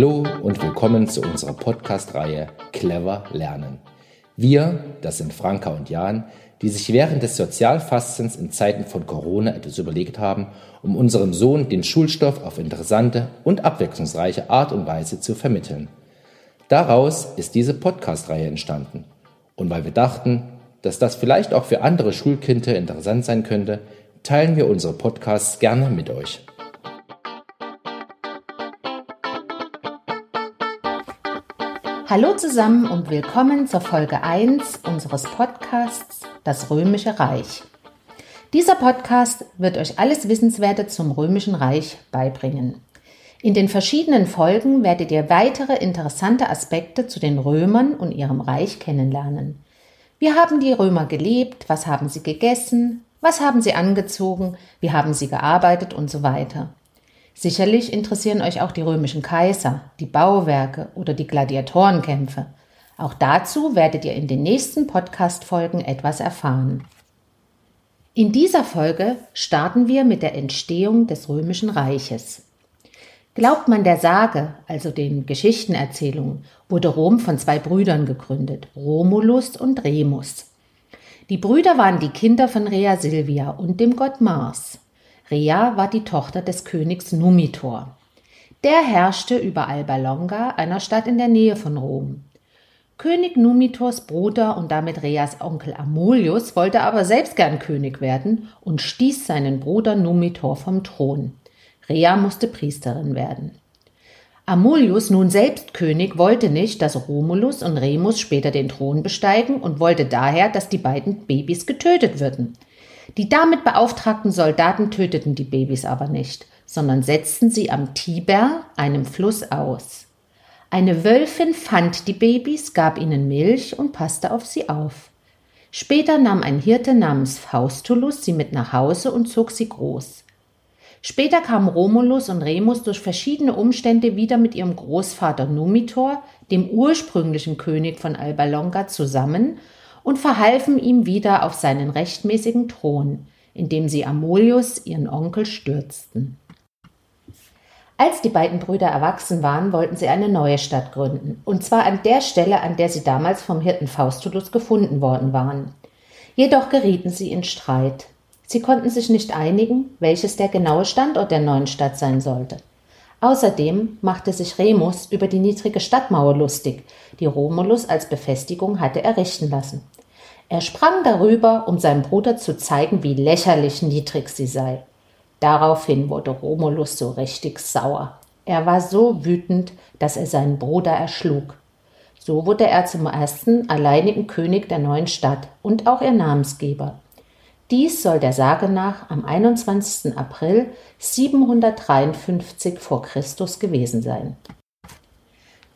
Hallo und willkommen zu unserer Podcast-Reihe Clever Lernen. Wir, das sind Franka und Jan, die sich während des Sozialfastens in Zeiten von Corona etwas überlegt haben, um unserem Sohn den Schulstoff auf interessante und abwechslungsreiche Art und Weise zu vermitteln. Daraus ist diese Podcast-Reihe entstanden. Und weil wir dachten, dass das vielleicht auch für andere Schulkinder interessant sein könnte, teilen wir unsere Podcasts gerne mit euch. Hallo zusammen und willkommen zur Folge 1 unseres Podcasts Das Römische Reich. Dieser Podcast wird euch alles Wissenswerte zum Römischen Reich beibringen. In den verschiedenen Folgen werdet ihr weitere interessante Aspekte zu den Römern und ihrem Reich kennenlernen. Wie haben die Römer gelebt? Was haben sie gegessen? Was haben sie angezogen? Wie haben sie gearbeitet und so weiter? Sicherlich interessieren euch auch die römischen Kaiser, die Bauwerke oder die Gladiatorenkämpfe. Auch dazu werdet ihr in den nächsten Podcast-Folgen etwas erfahren. In dieser Folge starten wir mit der Entstehung des Römischen Reiches. Glaubt man der Sage, also den Geschichtenerzählungen, wurde Rom von zwei Brüdern gegründet, Romulus und Remus. Die Brüder waren die Kinder von Rea Silvia und dem Gott Mars. Rea war die Tochter des Königs Numitor. Der herrschte über Alba Longa, einer Stadt in der Nähe von Rom. König Numitors Bruder und damit Reas Onkel Amulius wollte aber selbst gern König werden und stieß seinen Bruder Numitor vom Thron. Rea musste Priesterin werden. Amulius, nun selbst König, wollte nicht, dass Romulus und Remus später den Thron besteigen und wollte daher, dass die beiden Babys getötet würden. Die damit beauftragten Soldaten töteten die Babys aber nicht, sondern setzten sie am Tiber, einem Fluss, aus. Eine Wölfin fand die Babys, gab ihnen Milch und passte auf sie auf. Später nahm ein Hirte namens Faustulus sie mit nach Hause und zog sie groß. Später kamen Romulus und Remus durch verschiedene Umstände wieder mit ihrem Großvater Numitor, dem ursprünglichen König von Alba Longa, zusammen und verhalfen ihm wieder auf seinen rechtmäßigen Thron, indem sie Amulius, ihren Onkel, stürzten. Als die beiden Brüder erwachsen waren, wollten sie eine neue Stadt gründen, und zwar an der Stelle, an der sie damals vom Hirten Faustulus gefunden worden waren. Jedoch gerieten sie in Streit. Sie konnten sich nicht einigen, welches der genaue Standort der neuen Stadt sein sollte. Außerdem machte sich Remus über die niedrige Stadtmauer lustig, die Romulus als Befestigung hatte errichten lassen. Er sprang darüber, um seinem Bruder zu zeigen, wie lächerlich niedrig sie sei. Daraufhin wurde Romulus so richtig sauer. Er war so wütend, dass er seinen Bruder erschlug. So wurde er zum ersten alleinigen König der neuen Stadt und auch ihr Namensgeber. Dies soll der Sage nach am 21. April 753 vor Christus gewesen sein.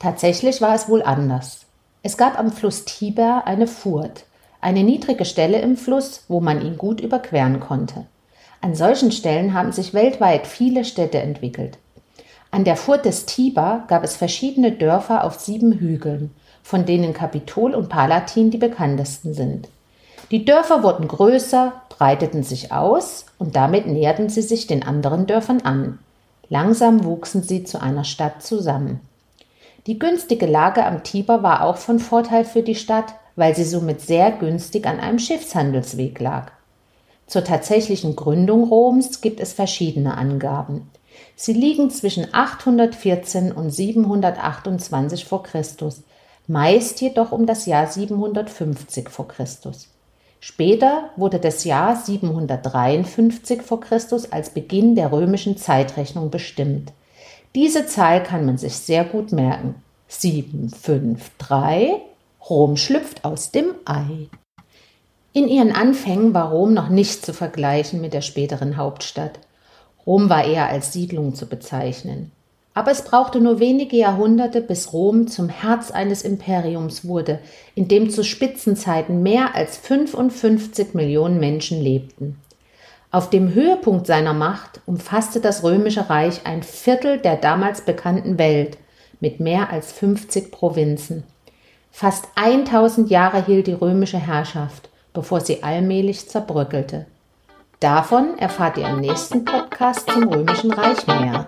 Tatsächlich war es wohl anders. Es gab am Fluss Tiber eine Furt, eine niedrige Stelle im Fluss, wo man ihn gut überqueren konnte. An solchen Stellen haben sich weltweit viele Städte entwickelt. An der Furt des Tiber gab es verschiedene Dörfer auf sieben Hügeln, von denen Kapitol und Palatin die bekanntesten sind. Die Dörfer wurden größer, breiteten sich aus und damit näherten sie sich den anderen Dörfern an. Langsam wuchsen sie zu einer Stadt zusammen. Die günstige Lage am Tiber war auch von Vorteil für die Stadt, weil sie somit sehr günstig an einem Schiffshandelsweg lag. Zur tatsächlichen Gründung Roms gibt es verschiedene Angaben. Sie liegen zwischen 814 und 728 vor Christus, meist jedoch um das Jahr 750 vor Christus. Später wurde das Jahr 753 v. Chr. als Beginn der römischen Zeitrechnung bestimmt. Diese Zahl kann man sich sehr gut merken. 753 Rom schlüpft aus dem Ei. In ihren Anfängen war Rom noch nicht zu vergleichen mit der späteren Hauptstadt. Rom war eher als Siedlung zu bezeichnen. Aber es brauchte nur wenige Jahrhunderte, bis Rom zum Herz eines Imperiums wurde, in dem zu Spitzenzeiten mehr als 55 Millionen Menschen lebten. Auf dem Höhepunkt seiner Macht umfasste das römische Reich ein Viertel der damals bekannten Welt mit mehr als 50 Provinzen. Fast 1000 Jahre hielt die römische Herrschaft, bevor sie allmählich zerbröckelte. Davon erfahrt ihr im nächsten Podcast zum römischen Reich mehr.